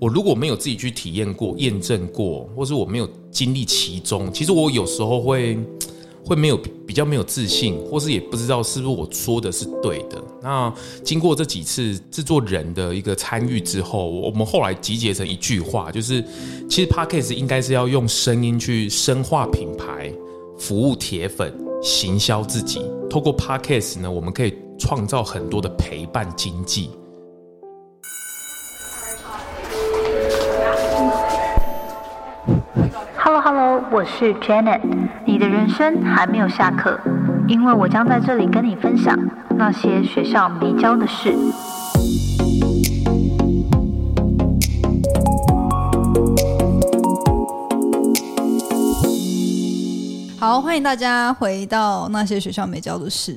我如果没有自己去体验过、验证过，或是我没有经历其中，其实我有时候会会没有比较没有自信，或是也不知道是不是我说的是对的。那经过这几次制作人的一个参与之后，我们后来集结成一句话，就是其实 Podcast 应该是要用声音去深化品牌、服务铁粉、行销自己。透过 Podcast 呢，我们可以创造很多的陪伴经济。我是 Janet。你的人生还没有下课，因为我将在这里跟你分享那些学校没教的事。好，欢迎大家回到那些学校没教的事。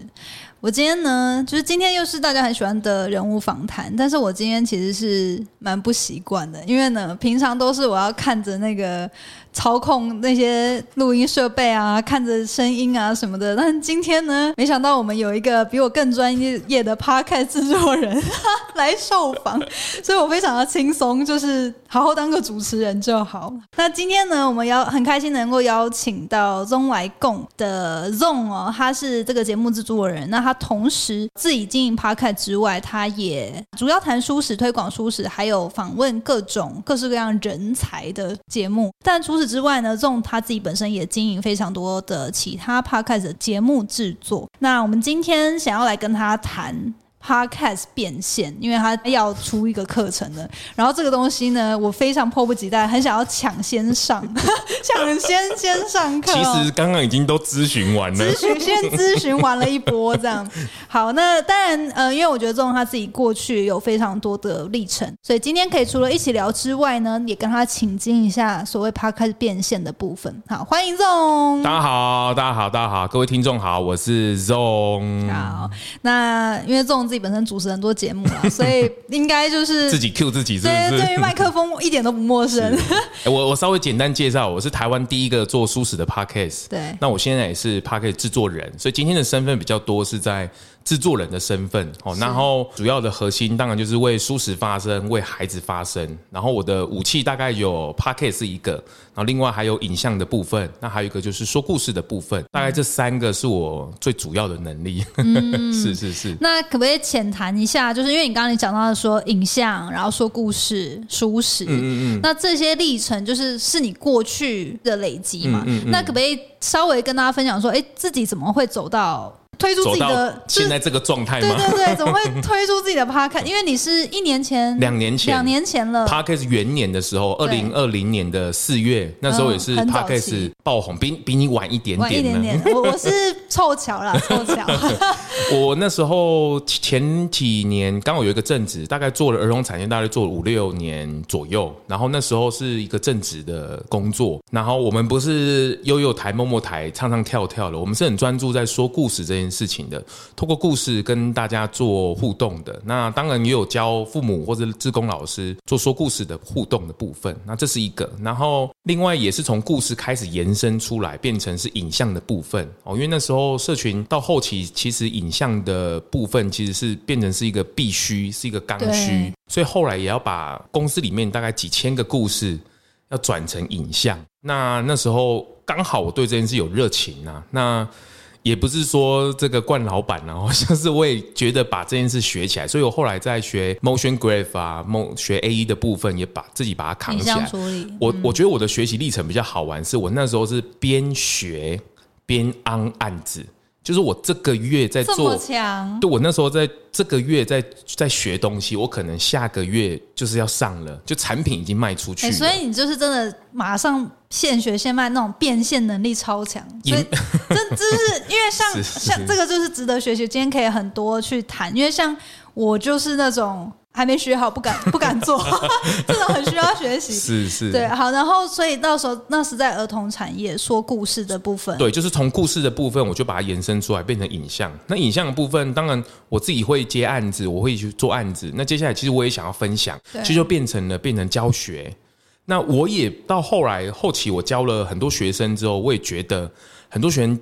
我今天呢，就是今天又是大家很喜欢的人物访谈，但是我今天其实是蛮不习惯的，因为呢，平常都是我要看着那个。操控那些录音设备啊，看着声音啊什么的。但今天呢，没想到我们有一个比我更专业的 podcast 制作人 来受访，所以我非常的轻松，就是好好当个主持人就好。那今天呢，我们要很开心能够邀请到中来共的 Zong 哦，他是这个节目制作人。那他同时自己经营 podcast 之外，他也主要谈书史、推广书史，还有访问各种各式各样人才的节目。但除此之外呢，这种他自己本身也经营非常多的其他 podcast 的节目制作。那我们今天想要来跟他谈。Podcast 变现，因为他要出一个课程的，然后这个东西呢，我非常迫不及待，很想要抢先上，抢先先上课。其实刚刚已经都咨询完了，咨询先咨询完了一波，这样。好，那当然，呃，因为我觉得这种他自己过去有非常多的历程，所以今天可以除了一起聊之外呢，也跟他请进一下所谓 Podcast 变现的部分。好，欢迎 Zong。大家好，大家好，大家好，各位听众好，我是 Zong。好，那因为 Zong。自己本身主持很多节目了，所以应该就是自己 Q 自己，对对于麦克风一点都不陌生。我我稍微简单介绍，我是台湾第一个做舒适的 Podcast，对，那我现在也是 Podcast 制作人，所以今天的身份比较多是在。制作人的身份哦，然后主要的核心当然就是为舒适发声，为孩子发声。然后我的武器大概有 p o c k e t 是一个，然后另外还有影像的部分，那还有一个就是说故事的部分。大概这三个是我最主要的能力。是是是。那可不可以浅谈一下？就是因为你刚刚你讲到的说影像，然后说故事、舒适，嗯嗯嗯，那这些历程就是是你过去的累积嘛？那可不可以稍微跟大家分享说，哎，自己怎么会走到？推出自己的现在这个状态吗？对对对，怎么会推出自己的 podcast？因为你是一年前、两年前、两年前了。podcast 元年的时候，二零二零年的四月，那时候也是 podcast 爆红，比比你晚一点点。一点点，我我是凑巧啦，凑巧。我那时候前几年刚好有一个正职，大概做了儿童产业，大概做了五六年左右。然后那时候是一个正职的工作，然后我们不是悠悠台、默默台唱唱跳跳的，我们是很专注在说故事这件事情的，透过故事跟大家做互动的。那当然也有教父母或者志工老师做说故事的互动的部分。那这是一个，然后另外也是从故事开始延伸出来，变成是影像的部分哦。因为那时候社群到后期，其实影像的部分其实是变成是一个必须，是一个刚需，所以后来也要把公司里面大概几千个故事要转成影像。那那时候刚好我对这件事有热情啊，那。也不是说这个惯老板啊，好像是我也觉得把这件事学起来，所以我后来在学 motion graph 啊，学 A E 的部分，也把自己把它扛起来。我我觉得我的学习历程比较好玩，是我那时候是边学边安案子。就是我这个月在做，对我那时候在这个月在在学东西，我可能下个月就是要上了，就产品已经卖出去。所以你就是真的马上现学现卖那种变现能力超强，所以 这这是因为像像这个就是值得学习。今天可以很多去谈，因为像我就是那种。还没学好，不敢 不敢做，这种很需要学习。是是，对，好，然后所以到时候那是在儿童产业说故事的部分。对，就是从故事的部分，我就把它延伸出来变成影像。那影像的部分，当然我自己会接案子，我会去做案子。那接下来其实我也想要分享，其实就变成了变成教学。那我也到后来后期，我教了很多学生之后，我也觉得很多学生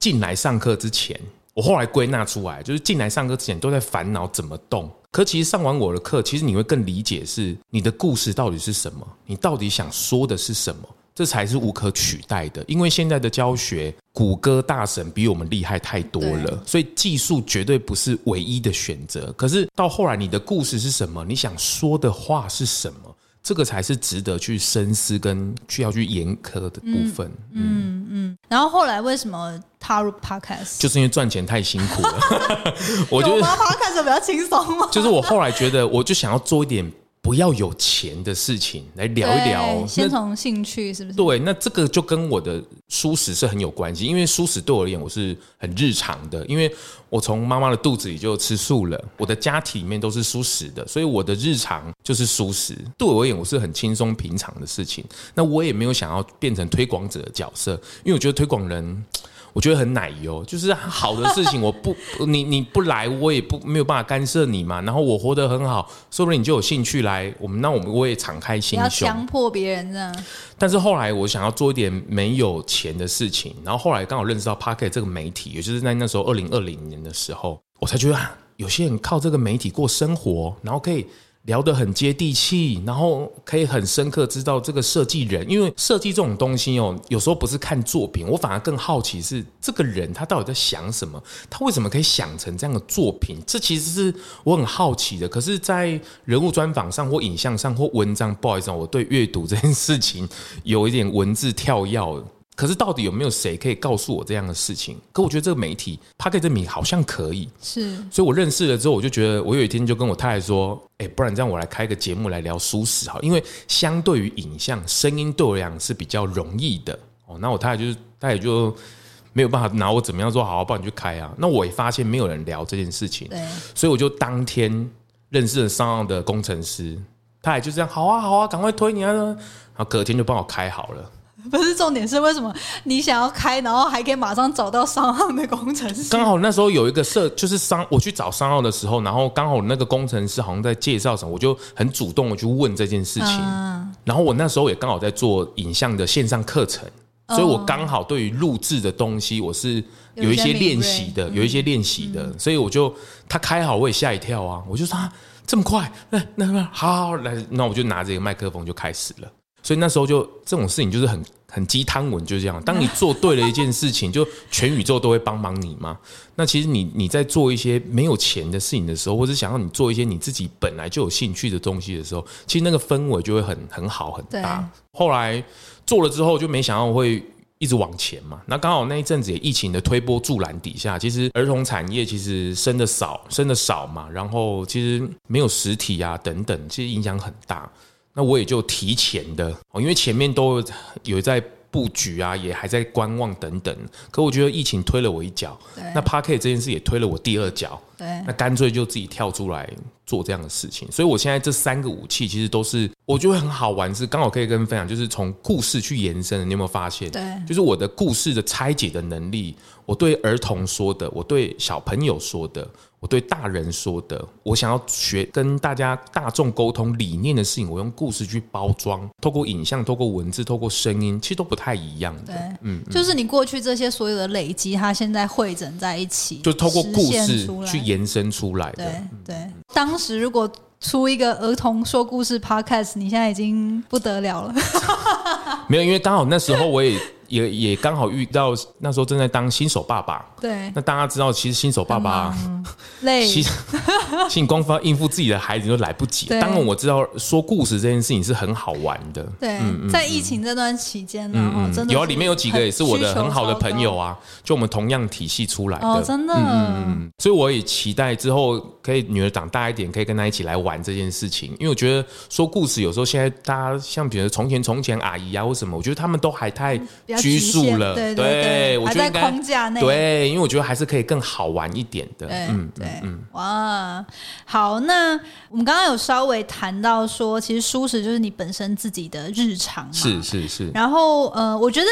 进来上课之前。我后来归纳出来，就是进来上课之前都在烦恼怎么动。可其实上完我的课，其实你会更理解是你的故事到底是什么，你到底想说的是什么，这才是无可取代的。因为现在的教学，谷歌大神比我们厉害太多了，所以技术绝对不是唯一的选择。可是到后来，你的故事是什么？你想说的话是什么？这个才是值得去深思跟需要去严苛的部分。嗯嗯。然后后来为什么踏入 podcast？就是因为赚钱太辛苦了。我觉得 podcast 比较轻松嘛？就是我后来觉得，我就想要做一点。不要有钱的事情来聊一聊，先从兴趣是不是？对，那这个就跟我的舒适是很有关系，因为舒适对我而言我是很日常的，因为我从妈妈的肚子里就吃素了，我的家庭里面都是舒适的，所以我的日常就是舒适。对我而言，我是很轻松平常的事情。那我也没有想要变成推广者的角色，因为我觉得推广人。我觉得很奶油，就是好的事情，我不 你你不来，我也不没有办法干涉你嘛。然后我活得很好，说不定你就有兴趣来。我们那我们我也敞开心胸，强迫别人这样。但是后来我想要做一点没有钱的事情，然后后来刚好认识到 Pocket 这个媒体，也就是在那时候二零二零年的时候，我才觉得有些人靠这个媒体过生活，然后可以。聊得很接地气，然后可以很深刻知道这个设计人，因为设计这种东西哦，有时候不是看作品，我反而更好奇是这个人他到底在想什么，他为什么可以想成这样的作品？这其实是我很好奇的。可是，在人物专访上或影像上或文章，不好意思，我对阅读这件事情有一点文字跳跃。可是到底有没有谁可以告诉我这样的事情？可我觉得这个媒体，他可以证明好像可以，是。所以我认识了之后，我就觉得，我有一天就跟我太太说：“哎，不然这样我来开个节目来聊舒适哈，因为相对于影像，声音对我来讲是比较容易的哦。”那我太太就是，她也就没有办法拿我怎么样说，好好帮你去开啊。那我也发现没有人聊这件事情，对。所以我就当天认识了商岸的工程师，他也就这样，好啊，好啊，赶快推你啊，然后隔天就帮我开好了。不是重点是为什么你想要开，然后还可以马上找到商号的工程师？刚好那时候有一个社，就是商我去找商号的时候，然后刚好那个工程师好像在介绍什么，我就很主动的去问这件事情。然后我那时候也刚好在做影像的线上课程，所以我刚好对于录制的东西我是有一些练习的，有一些练习的，所以我就他开好我也吓一跳啊，我就说这么快，那那好好来，那我就拿着一个麦克风就开始了。所以那时候就这种事情就是很很鸡汤文，就是这样。当你做对了一件事情，就全宇宙都会帮忙你嘛。那其实你你在做一些没有钱的事情的时候，或者想要你做一些你自己本来就有兴趣的东西的时候，其实那个氛围就会很很好很大。后来做了之后，就没想到会一直往前嘛。那刚好那一阵子也疫情的推波助澜底下，其实儿童产业其实生的少，生的少嘛。然后其实没有实体啊等等，其实影响很大。那我也就提前的哦，因为前面都有在布局啊，也还在观望等等。可我觉得疫情推了我一脚，那 p a r k 这件事也推了我第二脚。对，那干脆就自己跳出来做这样的事情。所以我现在这三个武器其实都是我觉得很好玩，是刚好可以跟分享，就是从故事去延伸。你有没有发现？对，就是我的故事的拆解的能力，我对儿童说的，我对小朋友说的。我对大人说的，我想要学跟大家大众沟通理念的事情，我用故事去包装，透过影像、透过文字、透过声音，其实都不太一样的。嗯，就是你过去这些所有的累积，它现在汇整在一起，就透过故事去延伸出来的。对对，当时如果出一个儿童说故事 podcast，你现在已经不得了了。没有，因为刚好那时候我也。也也刚好遇到那时候正在当新手爸爸，对，那大家知道，其实新手爸爸累，其实 光发应付自己的孩子都来不及。当然我知道说故事这件事情是很好玩的，对，在疫情这段期间呢，真的有啊，里面有几个也是我的很好的朋友啊，就我们同样体系出来的，真的，嗯嗯嗯，所以我也期待之后可以女儿长大一点，可以跟她一起来玩这件事情，因为我觉得说故事有时候现在大家像比如从前从前阿姨啊或什么，我觉得他们都还太。拘束了，对对，我觉得在框架内，对，因为我觉得还是可以更好玩一点的，嗯，对，嗯，哇，好，那我们刚刚有稍微谈到说，其实舒适就是你本身自己的日常嘛，是是是，然后呃，我觉得。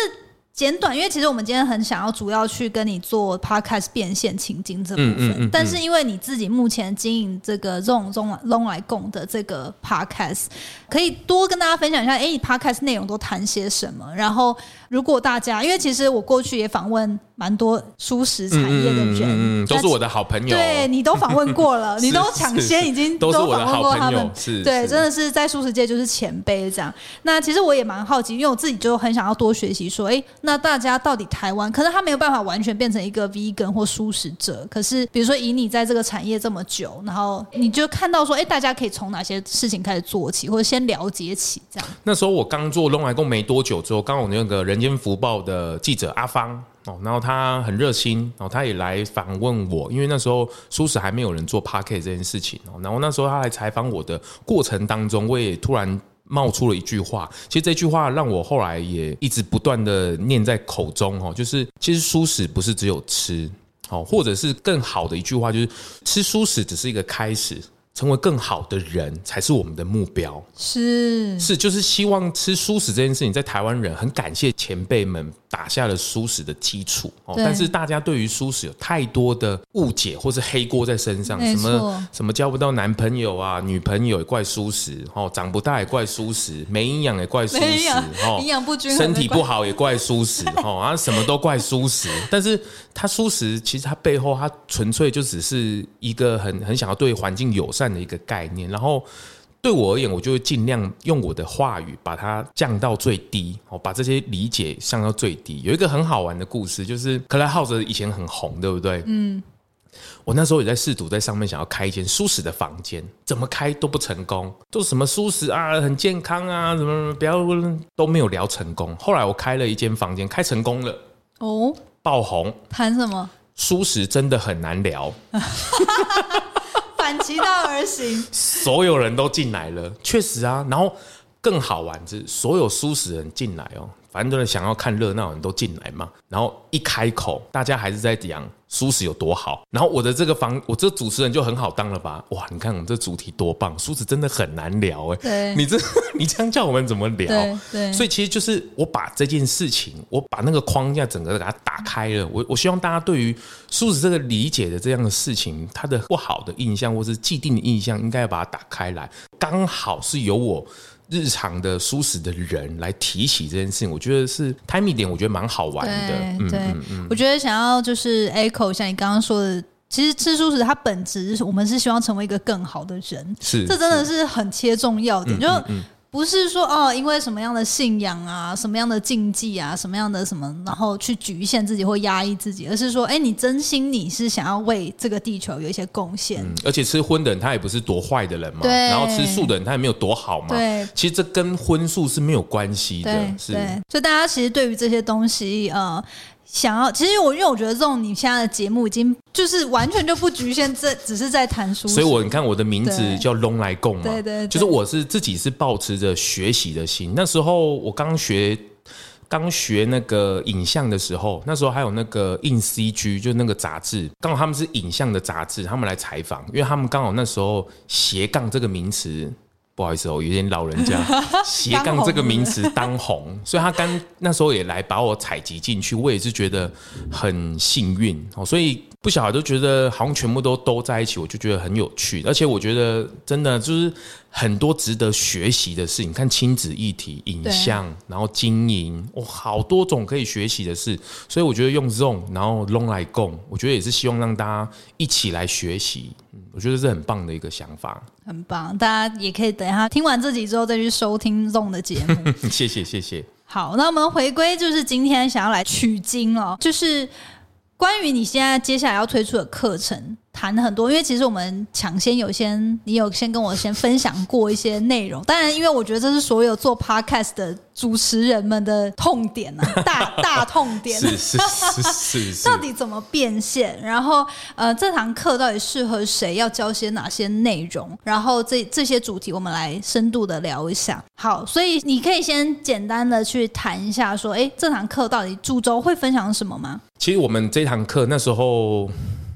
简短，因为其实我们今天很想要主要去跟你做 podcast 变现情景这部分，嗯嗯嗯嗯。但是因为你自己目前经营这个 Zone Zone Long 来共的这个 podcast，可以多跟大家分享一下，哎，你 podcast 内容都谈些什么？然后如果大家，因为其实我过去也访问蛮多舒适产业的人，嗯嗯嗯，都是我的好朋友。对你都访问过了，你都 抢先已经都是我的访问过他们好朋友，是对，真的是在素食界就是前辈这样。那其实我也蛮好奇，因为我自己就很想要多学习，说，哎，那大家到底台湾，可能他没有办法完全变成一个 vegan 或素食者，可是比如说以你在这个产业这么久，然后你就看到说，哎，大家可以从哪些事情开始做起，或者先了解起这样。那时候我刚做龙来工没多久之后，刚好那个《人间福报》的记者阿芳哦，然后他很热心，哦他也来访问我，因为那时候舒适还没有人做 p a r k e t 这件事情哦，然后那时候他来采访我的过程当中，我也突然。冒出了一句话，其实这句话让我后来也一直不断的念在口中哦，就是其实舒适不是只有吃哦，或者是更好的一句话就是吃舒适只是一个开始，成为更好的人才是我们的目标。是是，就是希望吃素食这件事情，在台湾人很感谢前辈们打下了素食的基础哦。但是大家对于素食有太多的误解或是黑锅在身上，什么什么交不到男朋友啊、女朋友也怪素食哦，长不大也怪素食，没营养也怪素食没营养哦，营养不均衡身体不好也怪素食哦，啊什么都怪素食。但是它素食其实它背后它纯粹就只是一个很很想要对环境友善的一个概念，然后。对我而言，我就会尽量用我的话语把它降到最低，哦，把这些理解降到最低。有一个很好玩的故事，就是克莱浩泽以前很红，对不对？嗯。我那时候也在试图在上面想要开一间舒适的房间，怎么开都不成功，都什么舒适啊，很健康啊，什么什么不要都没有聊成功。后来我开了一间房间，开成功了，哦，爆红。谈什么？舒适真的很难聊，反其道而行，所有人都进来了，确实啊。然后更好玩是，所有舒适人进来哦，反正都是想要看热闹的人都进来嘛。然后一开口，大家还是在讲舒适有多好。然后我的这个房，我这主持人就很好当了吧？哇，你看我们这主题多棒，舒适真的很难聊哎。对你这 你这样叫我们怎么聊？对对所以其实就是我把这件事情，我把那个框架整个给它打开了。我我希望大家对于舒适这个理解的这样的事情，它的不好的印象或是既定的印象，应该要把它打开来。刚好是由我日常的素食的人来提起这件事情，我觉得是 timing 点，我觉得蛮好玩的。嗯对。对，我觉得想要就是 echo 像你刚刚说的，其实吃素食它本质是我们是希望成为一个更好的人，是这真的是。很切中要点，就嗯嗯不是说哦，因为什么样的信仰啊，什么样的禁忌啊，什么样的什么，然后去局限自己或压抑自己，而是说，哎，你真心你是想要为这个地球有一些贡献，嗯而且吃荤的人他也不是多坏的人嘛，对然后吃素的人他也没有多好嘛。对其实这跟荤素是没有关系的对，是。对，所以大家其实对于这些东西，呃。想要，其实我因为我觉得这种你现在的节目已经就是完全就不局限这，只是在谈书，所以我你看我的名字叫龙来共嘛，对对对就是我是自己是保持着学习的心。那时候我刚学刚学那个影像的时候，那时候还有那个印 CG，就那个杂志，刚好他们是影像的杂志，他们来采访，因为他们刚好那时候斜杠这个名词。不好意思哦，有点老人家，斜杠这个名词当红，所以他刚那时候也来把我采集进去，我也是觉得很幸运哦，所以不晓得都觉得好像全部都都在一起，我就觉得很有趣，而且我觉得真的就是很多值得学习的事情，看亲子议题、影像，然后经营，哇、好多种可以学习的事，所以我觉得用 Zone 然后 Long 来共，我觉得也是希望让大家一起来学习，嗯，我觉得是很棒的一个想法，很棒，大家也可以等一下听完这集之后再去收听 Zone 的节目。谢谢谢谢。好，那我们回归就是今天想要来取经哦，就是关于你现在接下来要推出的课程，谈了很多，因为其实我们抢先有先，你有先跟我先分享过一些内容，当然，因为我觉得这是所有做 podcast 的主持人们的痛点啊，大大痛点。是是是是是，到底怎么变现？然后，呃，这堂课到底适合谁？要教些哪些内容？然后这这些主题，我们来深度的聊一下。好，所以你可以先简单的去谈一下，说，哎，这堂课到底主轴会分享什么吗？其实我们这堂课那时候，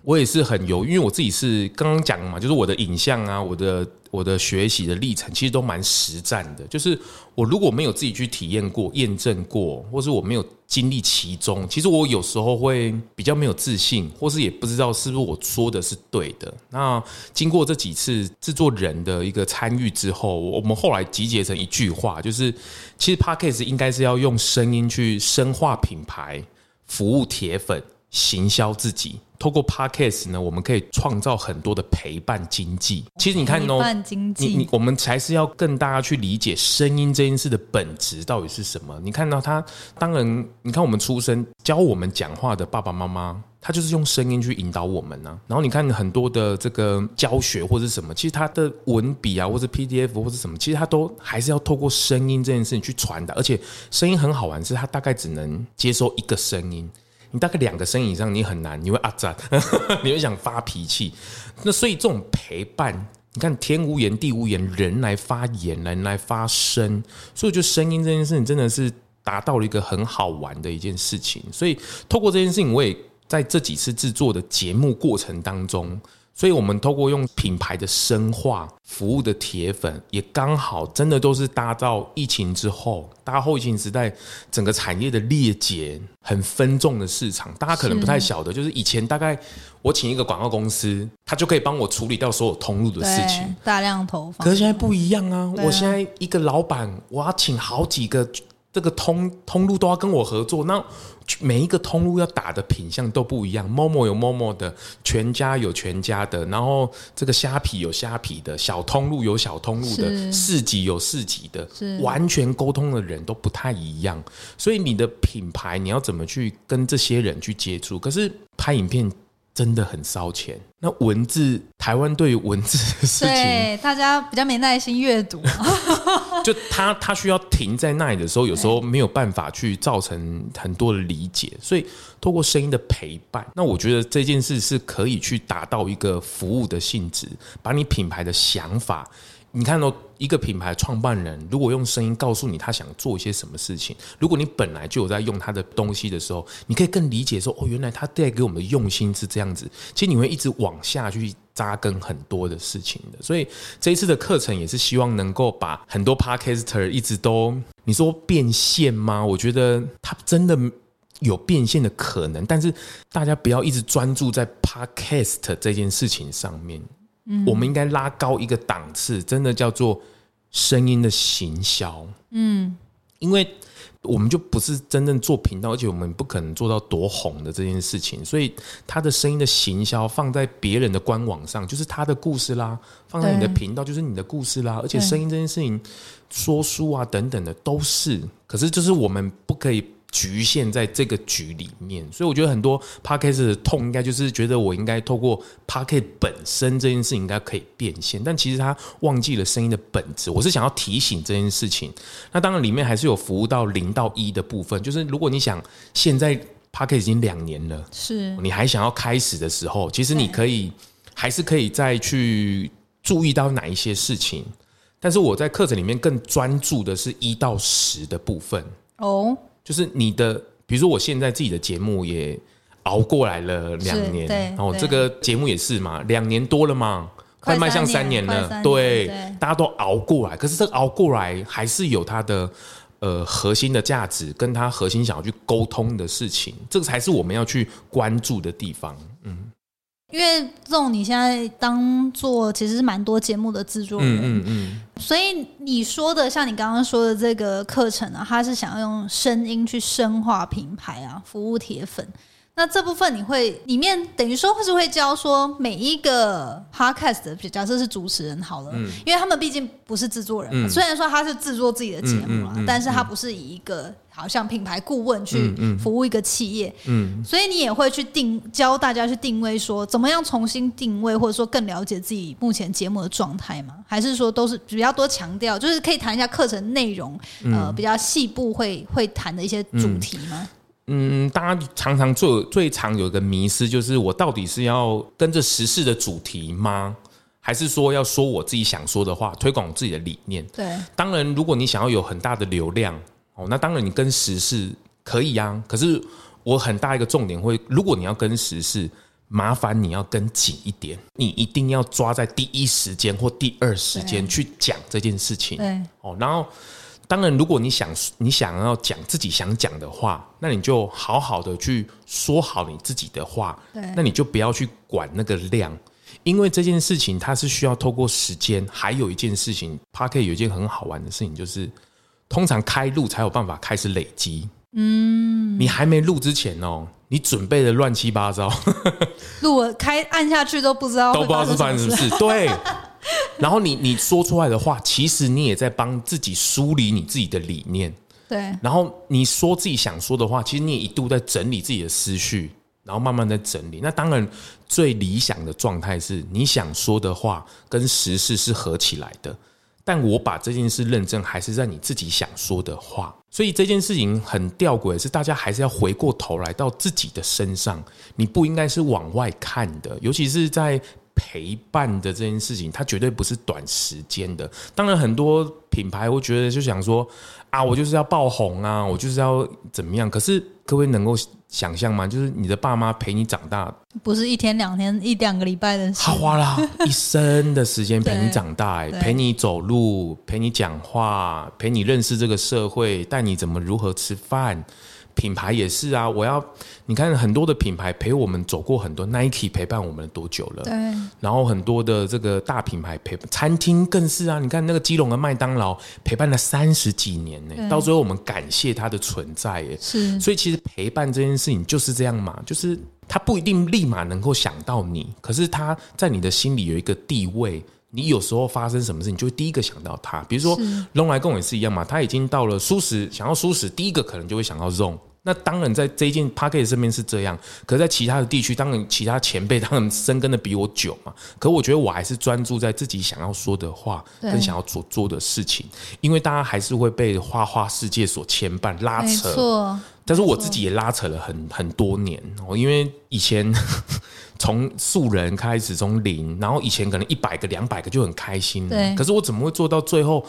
我也是很犹豫，因为我自己是刚刚讲嘛，就是我的影像啊，我的我的学习的历程，其实都蛮实战的。就是我如果没有自己去体验过、验证过，或是我没有经历其中，其实我有时候会比较没有自信，或是也不知道是不是我说的是对的。那经过这几次制作人的一个参与之后，我们后来集结成一句话，就是其实 Podcast 应该是要用声音去深化品牌、服务铁粉。行销自己，透过 podcast 呢，我们可以创造很多的陪伴经济。其实你看哦，陪伴经济，你你我们才是要更大家去理解声音这件事的本质到底是什么。你看到他，当然，你看我们出生教我们讲话的爸爸妈妈，他就是用声音去引导我们呢。然后你看很多的这个教学或者什么，其实他的文笔啊，或者 PDF 或者什么，其实他都还是要透过声音这件事情去传达。而且声音很好玩，是它大概只能接收一个声音。你大概两个声音以上，你很难，你会啊赞，你会想发脾气。那所以这种陪伴，你看天无言地无言，人来发言，人来发声，所以就声音这件事情真的是达到了一个很好玩的一件事情。所以透过这件事情，我也在这几次制作的节目过程当中。所以，我们透过用品牌的深化服务的铁粉，也刚好真的都是搭到疫情之后，大家后疫情时代整个产业的裂解很分众的市场。大家可能不太晓得，就是以前大概我请一个广告公司，他就可以帮我处理掉所有通路的事情，大量投放。可是现在不一样啊！我现在一个老板，我要请好几个。这个通通路都要跟我合作，那每一个通路要打的品相都不一样。某某有某某的，全家有全家的，然后这个虾皮有虾皮的，小通路有小通路的，市集有市集的，完全沟通的人都不太一样。所以你的品牌你要怎么去跟这些人去接触？可是拍影片。真的很烧钱。那文字，台湾对于文字的 事情，对大家比较没耐心阅读。就他他需要停在那里的时候，有时候没有办法去造成很多的理解。所以，透过声音的陪伴，那我觉得这件事是可以去达到一个服务的性质，把你品牌的想法。你看到一个品牌创办人，如果用声音告诉你他想做一些什么事情，如果你本来就有在用他的东西的时候，你可以更理解说，哦，原来他带给我们的用心是这样子。其实你会一直往下去扎根很多的事情的。所以这一次的课程也是希望能够把很多 podcaster 一直都，你说变现吗？我觉得他真的有变现的可能，但是大家不要一直专注在 podcast 这件事情上面。我们应该拉高一个档次，真的叫做声音的行销。嗯，因为我们就不是真正做频道，而且我们不可能做到多红的这件事情，所以他的声音的行销放在别人的官网上，就是他的故事啦；放在你的频道，就是你的故事啦。而且声音这件事情，说书啊等等的都是，可是就是我们不可以。局限在这个局里面，所以我觉得很多 p a c k a g e 的痛，应该就是觉得我应该透过 p a c k a g e 本身这件事情应该可以变现，但其实他忘记了声音的本质。我是想要提醒这件事情。那当然里面还是有服务到零到一的部分，就是如果你想现在 p a c k a g e 已经两年了，是你还想要开始的时候，其实你可以还是可以再去注意到哪一些事情。但是我在课程里面更专注的是一到十的部分哦。就是你的，比如说我现在自己的节目也熬过来了两年，然后这个节目也是嘛，两年多了嘛，快迈向三年了，对，大家都熬过来，可是这熬过来还是有它的呃核心的价值，跟他核心想要去沟通的事情，这个才是我们要去关注的地方，嗯。因为这种你现在当做其实是蛮多节目的制作人，嗯嗯嗯，所以你说的像你刚刚说的这个课程啊，他是想要用声音去深化品牌啊，服务铁粉。那这部分你会里面等于说，会是会教说每一个 podcast 的，假设是主持人好了，因为他们毕竟不是制作人，虽然说他是制作自己的节目啊，但是他不是以一个好像品牌顾问去服务一个企业，嗯，所以你也会去定教大家去定位说，怎么样重新定位，或者说更了解自己目前节目的状态吗？还是说都是比较多强调，就是可以谈一下课程内容，呃，比较细部会会谈的一些主题吗？嗯，大家常常最最常有一个迷失，就是我到底是要跟着时事的主题吗？还是说要说我自己想说的话，推广我自己的理念？对，当然，如果你想要有很大的流量哦，那当然你跟时事可以啊。可是我很大一个重点会，如果你要跟时事。麻烦你要跟紧一点，你一定要抓在第一时间或第二时间去讲这件事情。对，哦，然后当然，如果你想你想要讲自己想讲的话，那你就好好的去说好你自己的话。对那你就不要去管那个量，因为这件事情它是需要透过时间。还有一件事情 p a r k 有一件很好玩的事情，就是通常开录才有办法开始累积。嗯，你还没录之前哦，你准备的乱七八糟，录了开按下去都不知道都不知道是发生什么事。事。对，然后你你说出来的话，其实你也在帮自己梳理你自己的理念。对，然后你说自己想说的话，其实你也一度在整理自己的思绪，然后慢慢在整理。那当然，最理想的状态是你想说的话跟时事是合起来的。但我把这件事认证还是在你自己想说的话，所以这件事情很吊诡，是大家还是要回过头来到自己的身上，你不应该是往外看的，尤其是在陪伴的这件事情，它绝对不是短时间的。当然，很多品牌会觉得就想说啊，我就是要爆红啊，我就是要怎么样。可是各位能够想象吗？就是你的爸妈陪你长大，不是一天两天一两个礼拜的事他。花了一生的时间陪你长大、哎陪你走路，陪你讲话，陪你认识这个社会，带你怎么如何吃饭。品牌也是啊，我要你看很多的品牌陪我们走过很多，Nike 陪伴我们多久了？对，然后很多的这个大品牌陪餐厅更是啊，你看那个基隆的麦当劳陪伴了三十几年呢、对到最后我们感谢它的存在耶。是，所以其实陪伴这件事情就是这样嘛，就是他不一定立马能够想到你，可是他在你的心里有一个地位。你有时候发生什么事，你就会第一个想到他。比如说是龙来跟我也是一样嘛，他已经到了舒适，想要舒适，第一个可能就会想到 zone。那当然，在这一件 p a c k a g e 上面是这样，可是在其他的地区，当然其他前辈当然深耕的比我久嘛。可我觉得我还是专注在自己想要说的话跟想要做做的事情，因为大家还是会被花花世界所牵绊拉没扯。错，但是我自己也拉扯了很很多年哦，因为以前 从素人开始，从零，然后以前可能一百个、两百个就很开心，对可是我怎么会做到最后？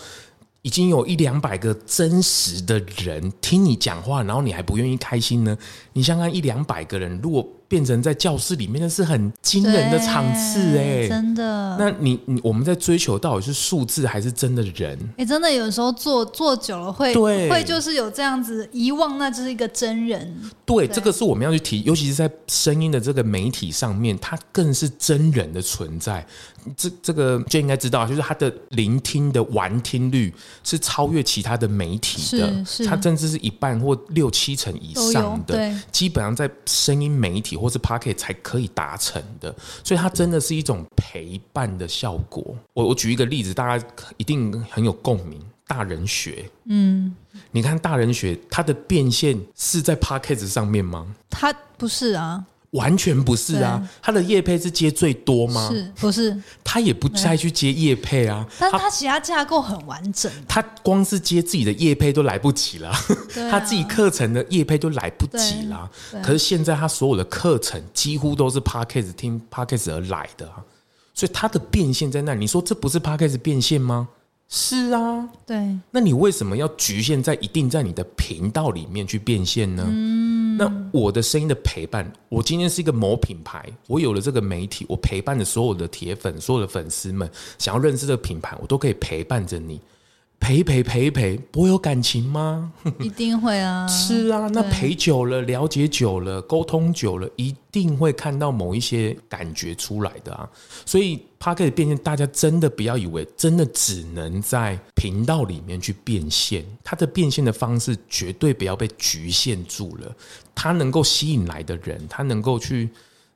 已经有一两百个真实的人听你讲话，然后你还不愿意开心呢？你想想，一两百个人，如果变成在教室里面，那是很惊人的场次哎、对真的。那你你我们在追求到底是数字还是真的人？哎、真的有时候做做久了会对会就是有这样子遗忘，那就是一个真人。对，对这个是我们要去提，尤其是在声音的这个媒体上面，它更是真人的存在。这这个就应该知道，就是它的聆听的完听率是超越其他的媒体的，它甚至是一半或六七成以上的对，基本上在声音媒体或是 p o c k e t 才可以达成的。所以它真的是一种陪伴的效果。我我举一个例子，大家一定很有共鸣。大人学，嗯，你看大人学，它的变现是在 p o c k e t 上面吗？它不是啊，完全不是啊，他的业配是接最多吗？是不是？他也不再去接业配啊，他但他其他架构很完整，他光是接自己的业配都来不及了，啊他自己课程的业配都来不及啦。对对可是现在他所有的课程几乎都是 podcast 听 podcast 而来的啊，所以他的变现在那里，你说这不是 podcast 变现吗？是啊，对，那你为什么要局限在一定在你的频道里面去变现呢？嗯那我的声音的陪伴，我今天是一个某品牌，我有了这个媒体，我陪伴着所有的铁粉、所有的粉丝们，想要认识这个品牌，我都可以陪伴着你，陪一陪陪陪，不会有感情吗？一定会啊。是啊，那陪久了，了解久了，沟通久了，一定会看到某一些感觉出来的啊。所以 p a c k e t 变现，大家真的不要以为真的只能在频道里面去变现，它的变现的方式绝对不要被局限住了。它能够吸引来的人，它能够去，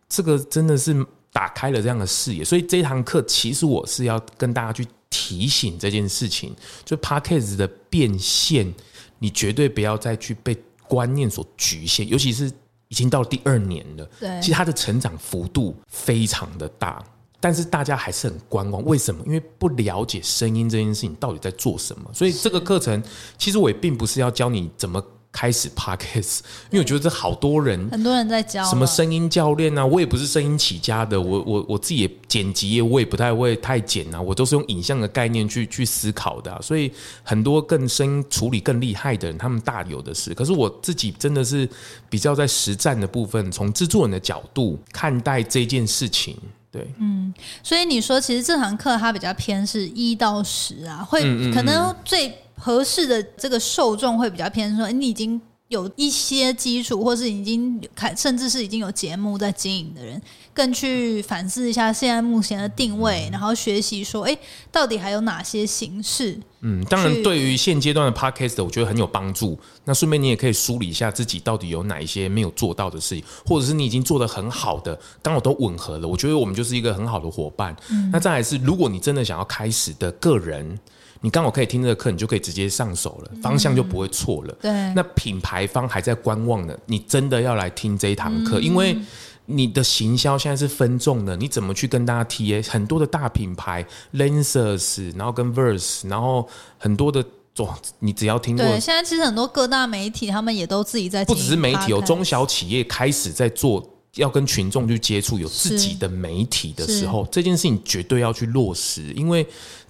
这个真的是打开了这样的视野。所以这堂课其实我是要跟大家去提醒这件事情，就 p a c k e t 的变现。你绝对不要再去被观念所局限，尤其是已经到第二年了，对其实它的成长幅度非常的大，但是大家还是很观望，为什么？因为不了解声音这件事情到底在做什么，所以这个课程其实我也并不是要教你怎么开始 podcast，因为我觉得这好多人很多人在教什么声音教练啊，我也不是声音起家的，我我我自己也剪辑业，我也不太会太剪啊，我都是用影像的概念去去思考的、啊，所以很多更声音处理更厉害的人，他们大有的是。可是我自己真的是比较在实战的部分，从制作人的角度看待这件事情。对，嗯所以你说，其实这堂课它比较偏是一到十啊，会可能最合适的这个受众会比较偏说，诶你已经有一些基础，或是已经开，甚至是已经有节目在经营的人，更去反思一下现在目前的定位，然后学习说，哎，到底还有哪些形式？嗯，当然对于现阶段的 podcast，我觉得很有帮助。那顺便你也可以梳理一下自己到底有哪一些没有做到的事情，或者是你已经做得很好的，刚好都吻合了。我觉得我们就是一个很好的伙伴。嗯那再来是，如果你真的想要开始的个人，你刚好可以听这个课，你就可以直接上手了，方向就不会错了。对，那品牌方还在观望呢，你真的要来听这一堂课，因为你的行销现在是分众的，你怎么去跟大家 TA？很多的大品牌 Lenses，然后跟 Verse，然后很多的哇，你只要听过，对，现在其实很多各大媒体他们也都自己在不只是媒体，有中小企业开始在做。要跟群众去接触，有自己的媒体的时候，这件事情绝对要去落实，因为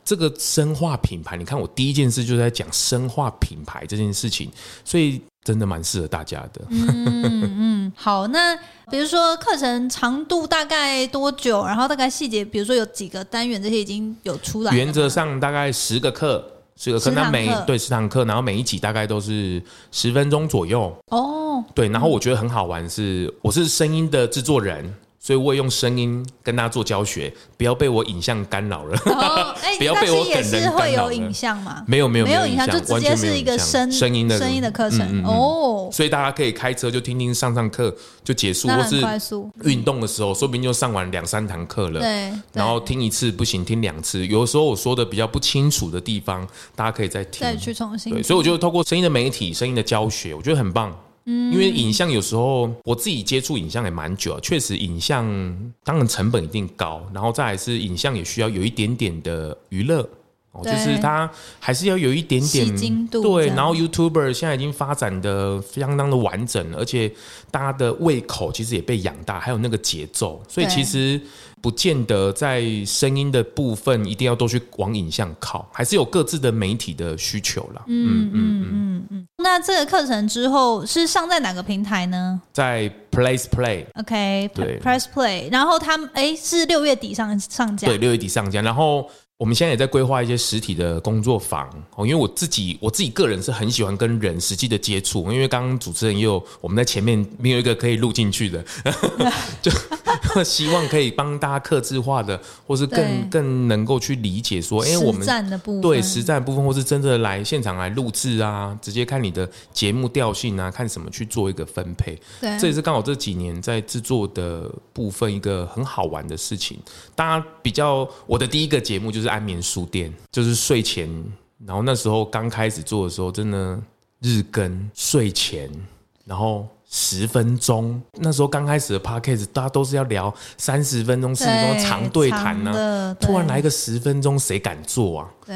这个深化品牌，你看我第一件事就是在讲深化品牌这件事情，所以真的蛮适合大家的。嗯嗯好，那比如说课程长度大概多久，然后大概细节，比如说有几个单元，这些已经有出来。原则上大概十个课，十个课，那每对十堂课，然后每一集大概都是十分钟左右。哦，对，然后我觉得很好玩是，我是声音的制作人，所以我也用声音跟大家做教学，不要被我影像干扰了。哦，哎，不要被我梗人是会有影像嘛？没有没有没有影像，就直接是一个声声音的声音的课程嗯嗯嗯哦，所以大家可以开车就听听上上课就结束，或是快速。运动的时候，说不定就上完两三堂课了。对，对然后听一次不行，听两次。有的时候我说的比较不清楚的地方，大家可以再听。再去重新对，所以我觉得透过声音的媒体、声音的教学，我觉得很棒。嗯，因为影像有时候我自己接触影像也蛮久了，确实影像当然成本一定高，然后再来是影像也需要有一点点的娱乐。哦，就是它还是要有一点点对，然后 YouTuber 现在已经发展的相当的完整，而且大家的胃口其实也被养大，还有那个节奏，所以其实不见得在声音的部分一定要都去往影像靠，还是有各自的媒体的需求啦。嗯嗯嗯嗯。那这个课程之后是上在哪个平台呢在 Place Play，？OK，对 Press Play，然后他们哎是六月底上上架，对，六月底上架，然后。我们现在也在规划一些实体的工作坊哦，因为我自己我自己个人是很喜欢跟人实际的接触，因为刚刚主持人也有我们在前面没有一个可以录进去的，就 希望可以帮大家克制化的，或是更更能够去理解说，哎，我们实战的部分，对实战的部分，或是真的来现场来录制啊，直接看你的节目调性啊，看什么去做一个分配。对，这也是刚好这几年在制作的部分一个很好玩的事情。大家比较我的第一个节目就是安眠书店，就是睡前，然后那时候刚开始做的时候，真的日更睡前，然后。十分钟，那时候刚开始的 podcast，大家都是要聊三十分钟、四十分钟对长对谈呢、呢突然来一个十分钟，谁敢做啊？对，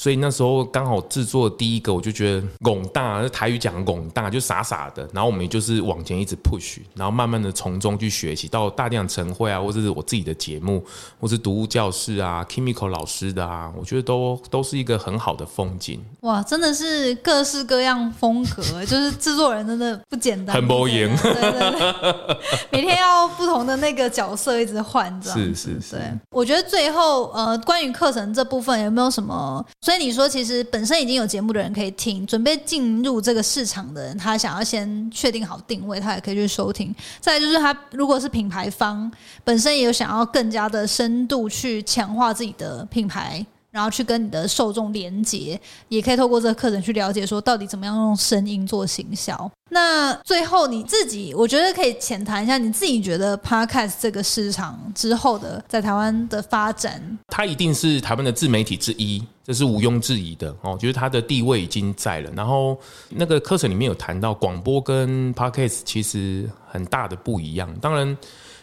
所以那时候刚好制作第一个，我就觉得拱大，台语讲拱大，就傻傻的。然后我们也就是往前一直 push，然后慢慢的从中去学习，到大量晨会啊，或者是我自己的节目，或是读物教室啊，Kimiko 老师的啊，我觉得都都是一个很好的风景。哇，真的是各式各样风格，就是制作人真的不简单，很不对严对对对，每天要不同的那个角色一直换，这样是是是，我觉得最后呃，关于课程这部分有没有什么？所以你说，其实本身已经有节目的人可以听，准备进入这个市场的人，他想要先确定好定位，他也可以去收听。再就是他如果是品牌方本身也有想要更加的深度去强化自己的品牌。然后去跟你的受众连接，也可以透过这个课程去了解说到底怎么样用声音做行销。那最后你自己，我觉得可以浅谈一下你自己觉得 podcast 这个市场之后的在台湾的发展。它一定是台湾的自媒体之一，这是毋庸置疑的哦。觉得它的地位已经在了。然后那个课程里面有谈到广播跟 podcast 其实很大的不一样。当然，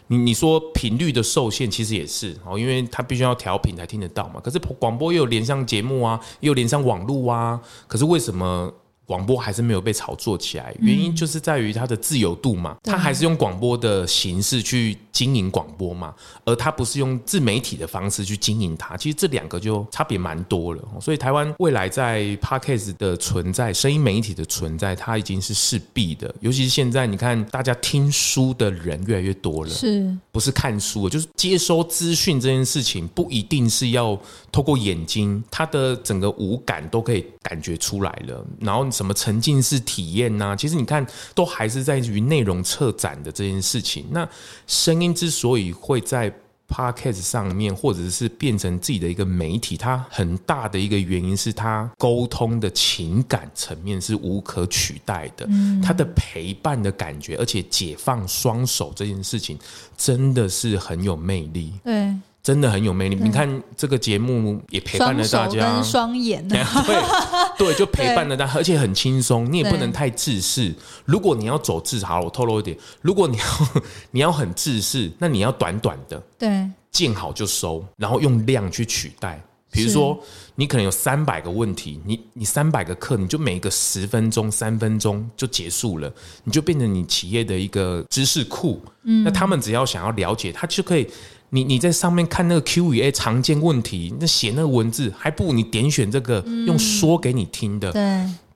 你你说频率的受限其实也是哦，因为它必须要调频才听得到嘛。可是广播又有连上节目啊，又有连上网络啊。可是为什么广播还是没有被炒作起来，原因就是在于它的自由度嘛，它还是用广播的形式去经营广播嘛，而它不是用自媒体的方式去经营它。其实这两个就差别蛮多了。所以台湾未来在 podcast 的存在，声音媒体的存在，它已经是势必的。尤其是现在，你看大家听书的人越来越多了，是不是看书，就是接收资讯这件事情，不一定是要透过眼睛，它的整个五感都可以感觉出来了，然后。什么沉浸式体验呐？其实你看，都还是在于内容策展的这件事情。那声音之所以会在 podcast 上面，或者是变成自己的一个媒体，它很大的一个原因是它沟通的情感层面是无可取代的。嗯，它的陪伴的感觉，而且解放双手这件事情，真的是很有魅力。对。真的很有魅力。你看这个节目也陪伴了大家，双眼对 对，就陪伴了大家，而且很轻松。你也不能太自私。如果你要走自好，我透露一点，如果你要 你要很自私，那你要短短的，对，见好就收，然后用量去取代。比如说，你可能有三百个问题，你你三百个课，你就每个十分钟、三分钟就结束了，你就变成你企业的一个知识库。嗯，那他们只要想要了解，他就可以。你你在上面看那个 Q 与 A 常见问题，那写那个文字，还不如你点选这个用说给你听的，对，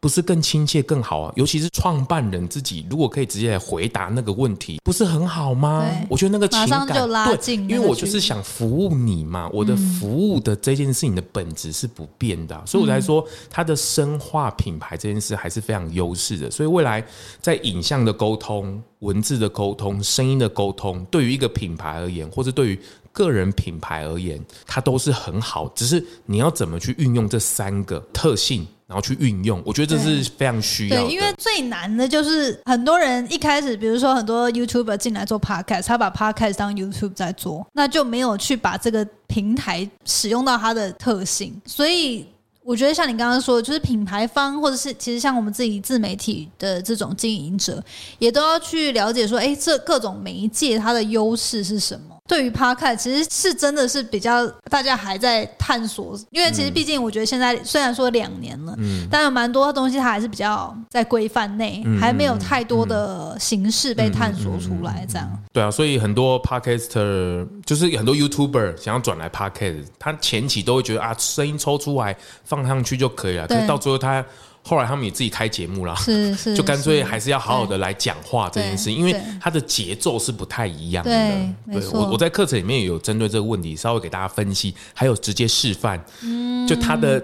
不是更亲切更好啊？尤其是创办人自己，如果可以直接来回答那个问题，不是很好吗？我觉得那个情感对，因为我就是想服务你嘛，我的服务的这件事情的本质是不变的，所以我才说它的深化品牌这件事还是非常优势的。所以未来在影像的沟通。文字的沟通、声音的沟通，对于一个品牌而言，或者对于个人品牌而言，它都是很好。只是你要怎么去运用这三个特性，然后去运用，我觉得这是非常需要。对，因为最难的就是很多人一开始，比如说很多 YouTuber 进来做 Podcast，他把 Podcast 当 YouTube 在做，那就没有去把这个平台使用到它的特性，所以。我觉得像你刚刚说，就是品牌方或者是其实像我们自己自媒体的这种经营者，也都要去了解说，哎，这各种媒介它的优势是什么。对于 Podcast，其实是真的是比较大家还在探索，因为其实毕竟我觉得现在虽然说两年了，嗯，但有蛮多东西它还是比较在规范内，还没有太多的形式被探索出来。这样对啊，所以很多 Podcaster 就是很多 YouTuber 想要转来 Podcast，他前期都会觉得啊，声音抽出来放上去就可以了，可是到最后他。后来他们也自己开节目了，是是，就干脆还是要好好的来讲话这件事，因为它的节奏是不太一样的。对，我我在课程里面有针对这个问题稍微给大家分析，还有直接示范。嗯，就他的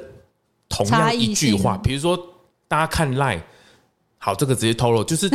同样一句话，比如说大家看 line，好，这个直接透露，就是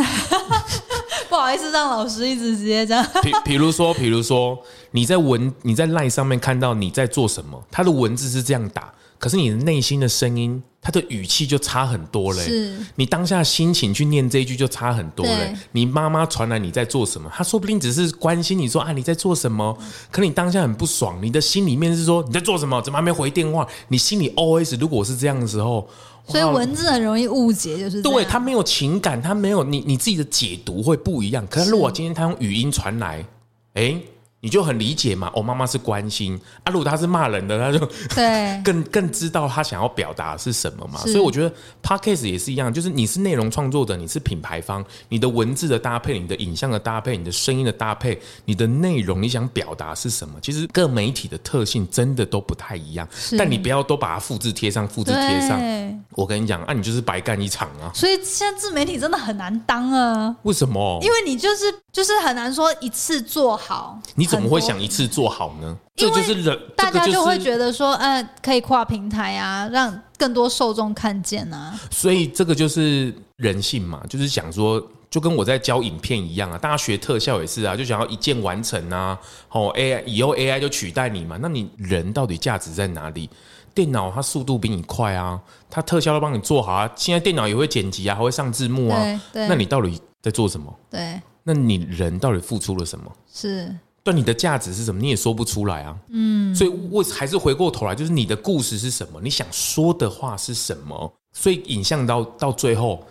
不好意思让老师一直直接这样。比比如说，比如说你在文你在 line 上面看到你在做什么，他的文字是这样打。可是你的内心的声音，他的语气就差很多嘞。是，你当下心情去念这一句就差很多嘞。你妈妈传来你在做什么，他说不定只是关心你说啊你在做什么，可你当下很不爽，你的心里面是说你在做什么，怎么还没回电话？你心里 OS 如果是这样的时候，所以文字很容易误解，就是对他没有情感，他没有你你自己的解读会不一样。可是如果今天他用语音传来，哎。你就很理解嘛？哦，妈妈是关心啊。如果他是骂人的，他就对 更更知道他想要表达是什么嘛。所以我觉得 podcast 也是一样，就是你是内容创作者，你是品牌方，你的文字的搭配，你的影像的搭配，你的声音的搭配，你的内容你想表达是什么？其实各媒体的特性真的都不太一样。但你不要都把它复制贴上，复制贴上。我跟你讲，啊，你就是白干一场啊。所以现在自媒体真的很难当啊。为什么？因为你就是就是很难说一次做好。你。怎么会想一次做好呢？这就是人，大家就会觉得说，呃，可以跨平台啊，让更多受众看见啊。所以这个就是人性嘛，就是想说，就跟我在教影片一样啊，大家学特效也是啊，就想要一键完成啊。哦，AI 以后 AI 就取代你嘛？那你人到底价值在哪里？电脑它速度比你快啊，它特效都帮你做好啊。现在电脑也会剪辑啊，还会上字幕啊。那你到底在做什么？对，那你人到底付出了什么？是。对你的价值是什么？你也说不出来啊。嗯，所以我还是回过头来，就是你的故事是什么？你想说的话是什么？所以影像到到最后，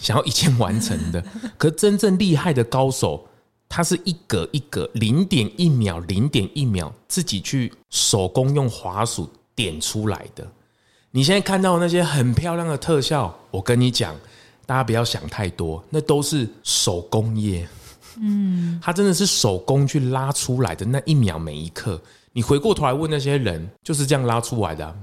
想要一键完成的，可真正厉害的高手，他是一格一格，零点一秒，零点一秒，自己去手工用滑鼠点出来的。你现在看到那些很漂亮的特效，我跟你讲，大家不要想太多，那都是手工业。嗯，他真的是手工去拉出来的那一秒每一刻，你回过头来问那些人，就是这样拉出来的、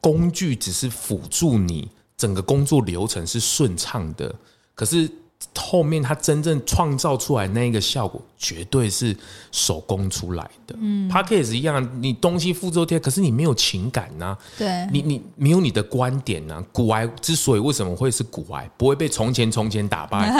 工具只是辅助你整个工作流程是顺畅的，可是后面它真正创造出来那一个效果，绝对是手工出来的。嗯。P a c k a g e 一样，你东西复制贴，可是你没有情感呐、对，你你没有你的观点呐、古癌之所以为什么会是古癌，不会被从前从前打败，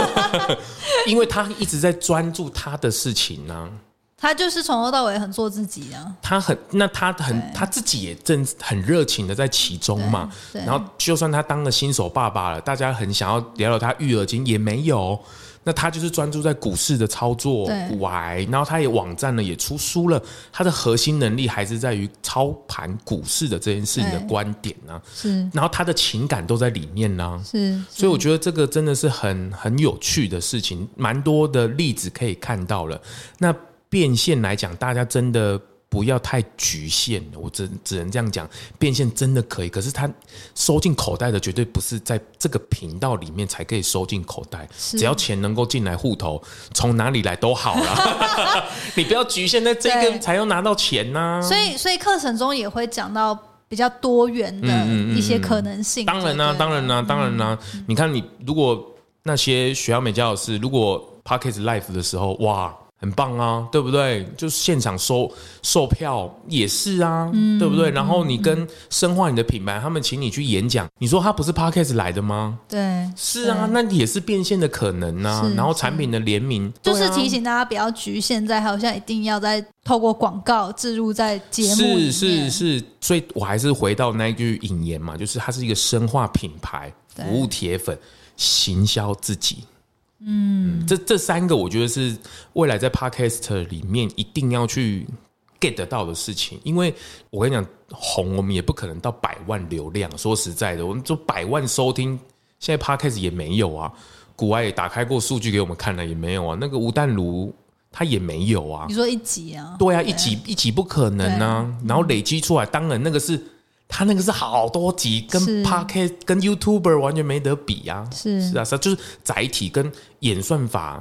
因为他一直在专注他的事情呢、他就是从头到尾很做自己啊。他很，那他很，他自己也正很热情的在其中嘛。然后，就算他当了新手爸爸了，大家很想要聊聊他育儿经，也没有。那他就是专注在股市的操作对，股癌，然后他也网站呢，也出书了。他的核心能力还是在于操盘股市的这件事情的观点呢、是然后他的情感都在里面呢、是，所以我觉得这个真的是很很有趣的事情，蛮多的例子可以看到了。那变现来讲，大家真的不要太局限了，我只只能这样讲，变现真的可以，可是它收进口袋的绝对不是在这个频道里面才可以收进口袋，只要钱能够进来户头，从哪里来都好了。你不要局限在这对。个才要拿到钱呐、所以所以课程中也会讲到比较多元的一些可能性。当然啦、对当然啦、当然啦、你看，你如果那些学校美教老师，如果 Pocket Life 的时候，哇，很棒啊，对不对？就是现场收售票也是啊，嗯对不对？然后你跟深化你的品牌，他们请你去演讲，你说他不是 podcast 来的吗？对，是啊，那也是变现的可能啊。然后产品的联名，就是提醒大家不要局限在好像一定要在透过广告置入在节目里是是是，所以我还是回到那一句引言嘛，就是它是一个深化品牌、服务铁粉、行销自己。嗯，这这三个我觉得是未来在 Podcast 里面一定要去 get 得到的事情，因为我跟你讲，红我们也不可能到百万流量。说实在的，我们就百万收听，现在 Podcast 也没有啊。古外也打开过数据给我们看了，也没有啊。那个吴淡如他也没有啊你。说一集啊？对啊，一集一集不可能啊，然后累积出来，当然那个是他那个是好多集，跟 Podcast 跟 YouTuber 完全没得比啊。是是啊，是啊，就是载体跟演算法，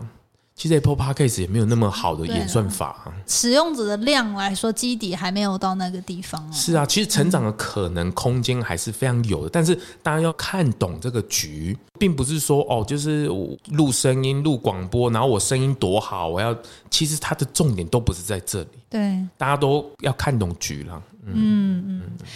其实 Apple Podcast 也没有那么好的演算法啊、使用者的量来说，基底还没有到那个地方哦。是啊，其实成长的可能空间还是非常有的，但是大家要看懂这个局，并不是说哦，就是我录声音、录广播，然后我声音多好，我要，其实它的重点都不是在这里，对，大家都要看懂局了。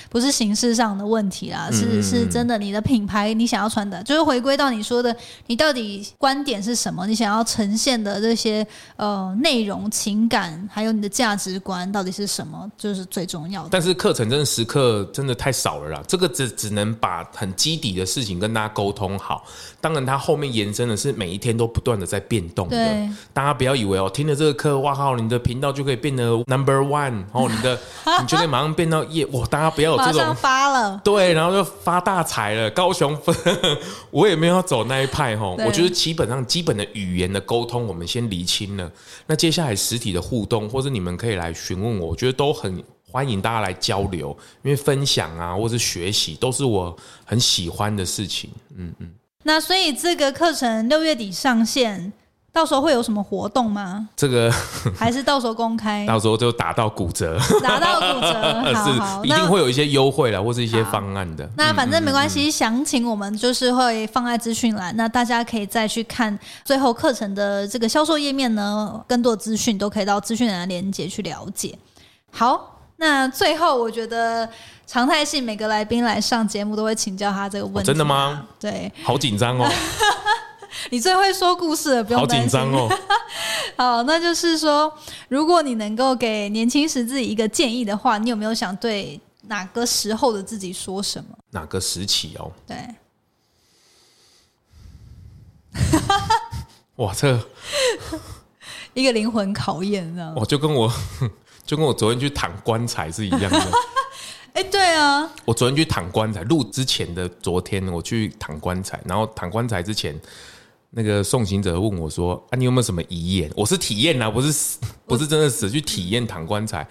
不是形式上的问题啦，是是真的，你的品牌你想要传达，就是回归到你说的，你到底观点是什么？你想要呈现的这些呃内容、情感，还有你的价值观到底是什么，就是最重要的。但是课程真的时刻真的太少了啦，这个只只能把很基底的事情跟大家沟通好。当然，它后面延伸的是每一天都不断的在变动的对。大家不要以为哦，听了这个课，哇靠，你的频道就可以变得 number one 哦，你的 你就可以马上变到业哇！大家不要有这种发了，对，然后就发大财了。高雄分，我也没有要走那一派哈。我觉得基本上基本的语言的沟通，我们先厘清了。那接下来实体的互动，或者你们可以来询问我，我觉得都很欢迎大家来交流，因为分享啊，或是学习，都是我很喜欢的事情。嗯嗯，那所以这个课程六月底上线，到时候会有什么活动吗？这个 还是到时候公开？到时候就打到骨折，打到骨折，好好，是一定会有一些优惠啦，或是一些方案的。那反正没关嗯系，详情我们就是会放在资讯栏，那大家可以再去看最后课程的这个销售页面呢，更多资讯都可以到资讯栏的连接去了解。好，那最后我觉得常态性每个来宾来上节目都会请教他这个问题、哦真的吗？对好紧张哦，你最会说故事了，不用好担心。紧张哦。好，那就是说，如果你能够给年轻时自己一个建议的话，你有没有想对哪个时候的自己说什么？哪个时期哦？对，哇，这个 一个灵魂考验，这样。我就跟我就跟我昨天去躺棺材是一样的。哎、对啊，我昨天去躺棺材，录之前的昨天我去躺棺材，然后躺棺材之前，那个送行者问我说：“啊，你有没有什么遗言？”我是体验啊，不是死，不是真的死，去体验躺棺材。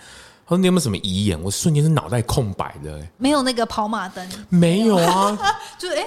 他说你有没有什么遗言？我瞬间是脑袋空白的、欸，没有那个跑马灯，没有啊。就哎、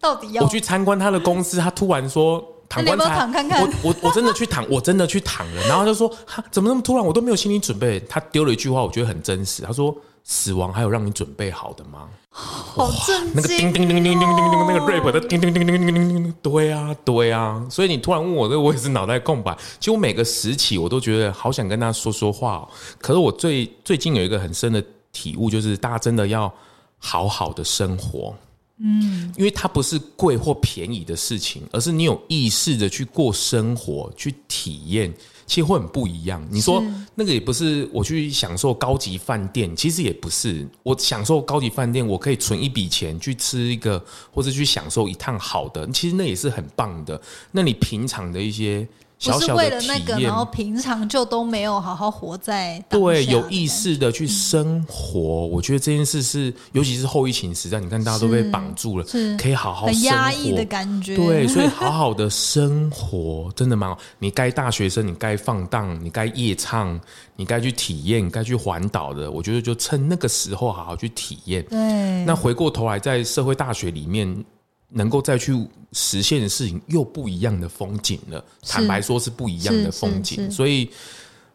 到底要我去参观他的公司，他突然说躺棺材，躺看看我我我真的去躺，我真的去躺了。然后他就说，哈，怎么那么突然？我都没有心理准备。他丢了一句话，我觉得很真实。他说，死亡还有让你准备好的吗？好震惊、哦，那个叮叮叮叮叮叮叮叮，那个 rap 的叮叮叮叮叮叮叮叮，对啊对啊。所以你突然问我这个，我也是脑袋空白。其实我每个时期我都觉得好想跟他说说话、哦，可是我最最近有一个很深的体悟，就是大家真的要好好的生活。嗯，因为它不是贵或便宜的事情，而是你有意识的去过生活，去体验，其实会很不一样。你说那个也不是我去享受高级饭店，其实也不是我享受高级饭店，我可以存一笔钱去吃一个，或者去享受一趟好的，其实那也是很棒的。那你平常的一些小不是为了那个，然，后平常就都没有好好活在当对，有意识的去生活，我觉得这件事是，尤其是后疫情时代，你看大家都被是绑住了，是可以好好压抑的感觉，对，所以好好的生活真的蛮好。你该大学生，你该放荡，你该夜唱，你该去体验，你该去环岛的，我觉得就趁那个时候好好去体验。对，那回过头来，在社会大学里面，能够再去实现的事情，又不一样的风景了。坦白说，是不一样的风景，所以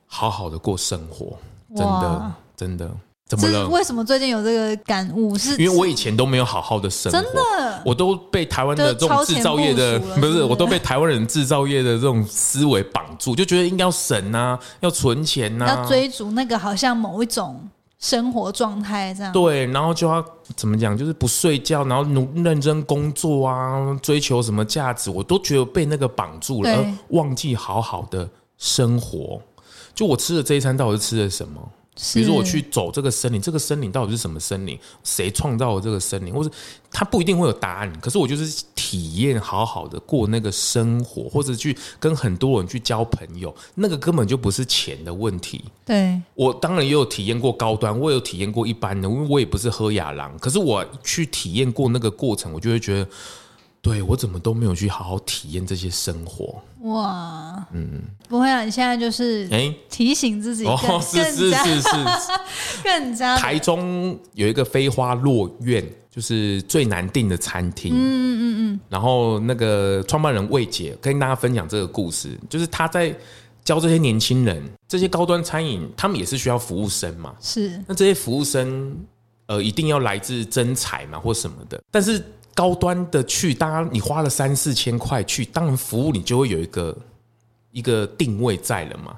好好的过生活，真的真的，怎么了？为什么最近有这个感悟？是因为我以前都没有好好的生活，真的我都被台湾的这种制造业的不是，我都被台湾人制造业的这种思维绑住，就觉得应该要省啊，要存钱呐、要追逐那个好像某一种生活状态这样。对，然后就要怎么讲，就是不睡觉，然后努认真工作啊，追求什么价值，我都觉得被那个绑住了，对而忘记好好的生活。就我吃的这一餐到底是吃的什么？是，比如说我去走这个森林，这个森林到底是什么森林？谁创造了这个森林？或者它不一定会有答案，可是我就是体验好好的过那个生活，或者去跟很多人去交朋友，那个根本就不是钱的问题。对，我当然也有体验过高端，我也有体验过一般的，因为我也不是喝雅郎，可是我去体验过那个过程，我就会觉得，对我怎么都没有去好好体验这些生活。哇，嗯，不会啊，你现在就是哎、提醒自己更、哦，是是是是，更加 台中有一个飞花落苑，就是最难订的餐厅。嗯嗯嗯。然后那个创办人魏姐跟大家分享这个故事，就是他在教这些年轻人，这些高端餐饮，他们也是需要服务生嘛。是那这些服务生，呃，一定要来自真才嘛，或什么的。但是高端的去，当然你花了三四千块去，当然服务你就会有一个一个定位在了嘛。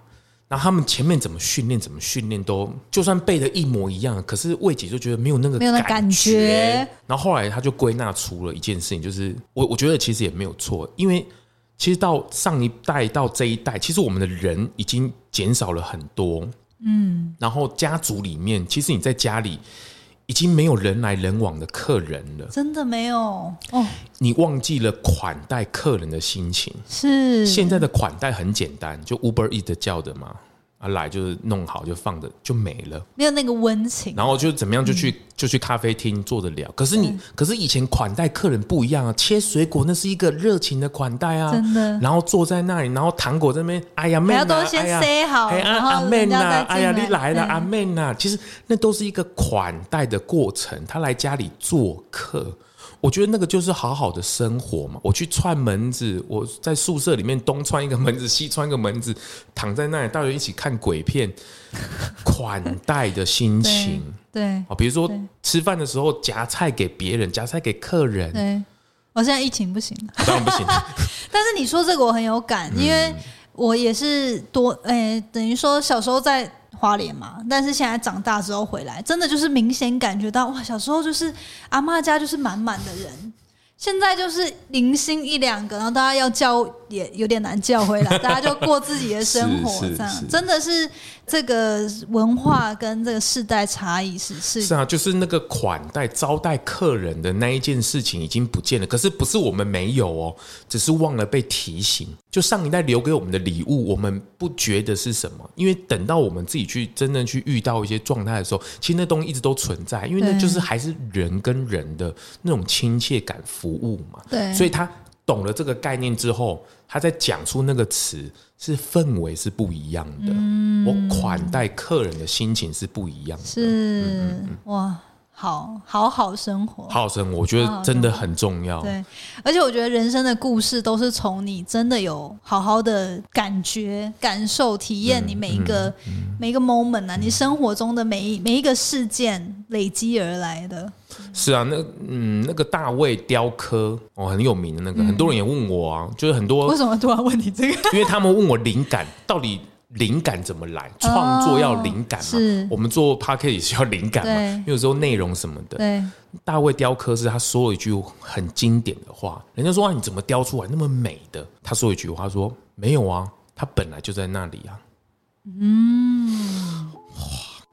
然后他们前面怎么训练，怎么训练都，就算背的一模一样，可是魏姐就觉得没有那个没有那感感觉然后后来他就归纳出了一件事情，就是我我觉得其实也没有错，因为其实到上一代到这一代，其实我们的人已经减少了很多。嗯，然后家族里面，其实你在家里已经没有人来人往的客人了，真的没有。哦，你忘记了款待客人的心情。是。现在的款待很简单，就 Uber Eat 叫的嘛，啊来就是弄好就放着就没了。没有那个温情，然后就怎么样就去、就去咖啡厅坐着聊。可是你可是以前款待客人不一样啊，切水果那是一个热情的款待啊，真的然后坐在那里，然后糖果这边，哎呀妹都先哎呀 say 好阿妹呐，哎呀你来了阿妹呐，其实那都是一个款待的过程。他来家里做客。我觉得那个就是好好的生活嘛。我去串门子，我在宿舍里面东串一个门子，西串一个门子，躺在那里，大家一起看鬼片，款待的心情。对啊，比如说吃饭的时候夹菜给别人，夹菜给客人，对，我现在疫情不行了。当然不行。但是你说这个我很有感，因为我也是多诶、等于说小时候在花脸嘛，但是现在长大之后回来，真的就是明显感觉到哇，小时候就是阿妈家就是满满的人。现在就是零星一两个，然后大家要叫也有点难叫回来，大家就过自己的生活，这样真的是这个文化跟这个世代差异是是是啊，就是那个款待招待客人的那一件事情已经不见了。可是不是我们没有哦，只是忘了被提醒。就上一代留给我们的礼物，我们不觉得是什么，因为等到我们自己去真正去遇到一些状态的时候，其实那东西一直都存在，因为那就是还是人跟人的那种亲切感服务嘛。对所以它懂了这个概念之后，他在讲出那个词是氛围是不一样的。我款待客人的心情是不一样的。是哇，好好好生活，好好生活，我觉得真的很重要。对，而且我觉得人生的故事都是从你真的有好好的感觉、感受、体验你每一个、每一个 moment 啊，你生活中的每一每一个事件累积而来的。是啊，那嗯，那个大卫雕刻哦，很有名的那个，很多人也问我啊，就是很多为什么突然问你这个？因为他们问我灵感到底灵感怎么来，创作要灵感嘛。是我们做 p a r k e t 也是要灵感嘛，因为有时候内容什么的。对，大卫雕刻是他说了一句很经典的话，人家说啊，你怎么雕出来那么美的？他说一句话，他说没有啊，他本来就在那里啊。嗯，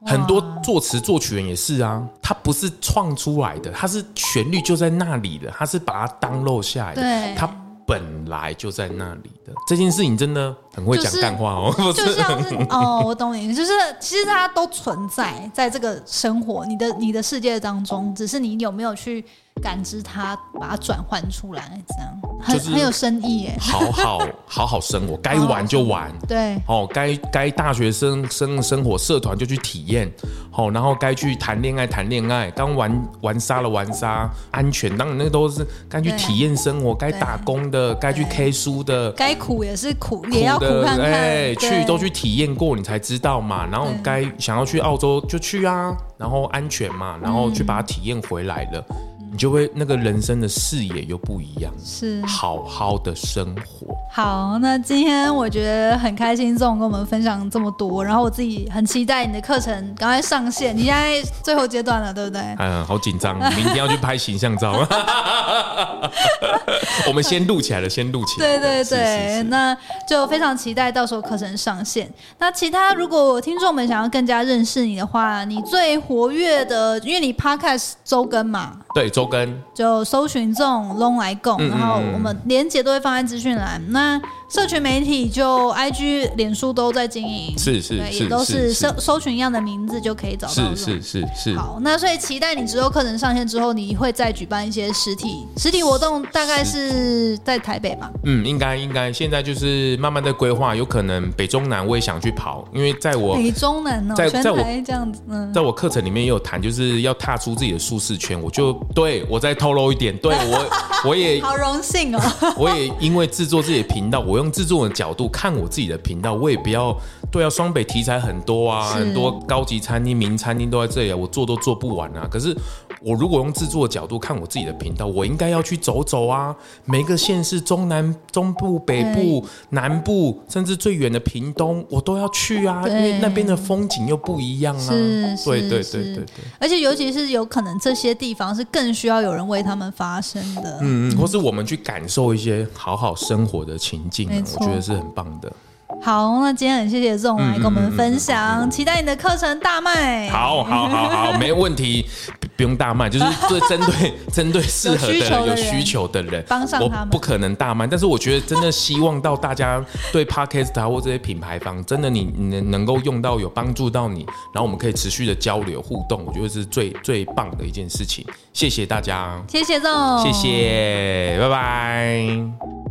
很多作词作曲人也是啊，他不是创出来的，他是旋律就在那里的，他是把它当漏下来的，对他本来就在那里的。这件事情真的很会讲就是干话哦，不就是像是哦，我懂你，就是其实它都存在在这个生活你的你的世界当中，只是你有没有去感知它，把它转换出来，这样很、就是很有深意耶。好好 好好生活，该玩就玩。对，哦，该该大学生生生活社团就去体验，好、然后该去谈恋爱谈恋爱，当玩玩沙了玩沙，安全当然那个都是该去对体验生活，该打工的，该去 K 书的，该苦也是苦，也要苦的看看。哎，对去都去体验过，你才知道嘛。然后对该想要去澳洲就去啊，然后安全嘛，然后去把嗯它体验回来了，你就会那个人生的视野又不一样，是好好的生活。好，那今天我觉得很开心，总跟我们分享这么多，然后我自己很期待你的课程赶快上线。你现在最后阶段了，对不对？嗯，好紧张，明天要去拍形象照。我们先录起来了，先录起来了。对对是对，是是那就非常期待到时候课程上线。那其他如果听众们想要更加认识你的话，你最活跃的，因为你 podcast 周更嘛，对周更，就搜寻这种 long 来共，嗯嗯然后嗯我们连接都会放在资讯栏。那社群媒体就 IG、脸书都在经营，是是是也都是是搜搜寻一样的名字就可以找到是。是是是，好，那所以期待你之后课程上线之后，你会再举办一些实体实体活动，大概是在台北吧？嗯，应该应该，现在就是慢慢的规划，有可能北中南我也想去跑，因为在我北中南哦，全在在我台这样子，嗯，在我课程里面也有谈，就是要踏出自己的舒适圈。我就对我再透露一点，对我我也好荣幸哦。我也因为制作自己的频道，我用制作人的角度看我自己的频道，我也不要对啊，双北题材很多啊，很多高级餐厅、名餐厅都在这里啊，我做都做不完啊。可是我如果用制作的角度看我自己的频道，我应该要去走走啊，每个县市中南、中部、北部、南部，甚至最远的屏东，我都要去啊，因为那边的风景又不一样啊。对对对对对。而且尤其是有可能这些地方是更需要有人为他们发声的。嗯嗯，或是我们去感受一些好好生活的情境啊我觉得是很棒的。好，那今天很谢谢仲来跟我们分享，嗯期待你的课程大卖。好，好，好，好，没问题，不 不用大卖，就是对针对 针对适合的、有有需求的人帮上他们不可能大卖，但是我觉得真的希望到大家对 podcast 啊或这些品牌方，真的你你能能够用到有帮助到你，然后我们可以持续的交流互动，我觉得是最最棒的一件事情。谢谢大家，谢谢仲，谢。谢，拜拜。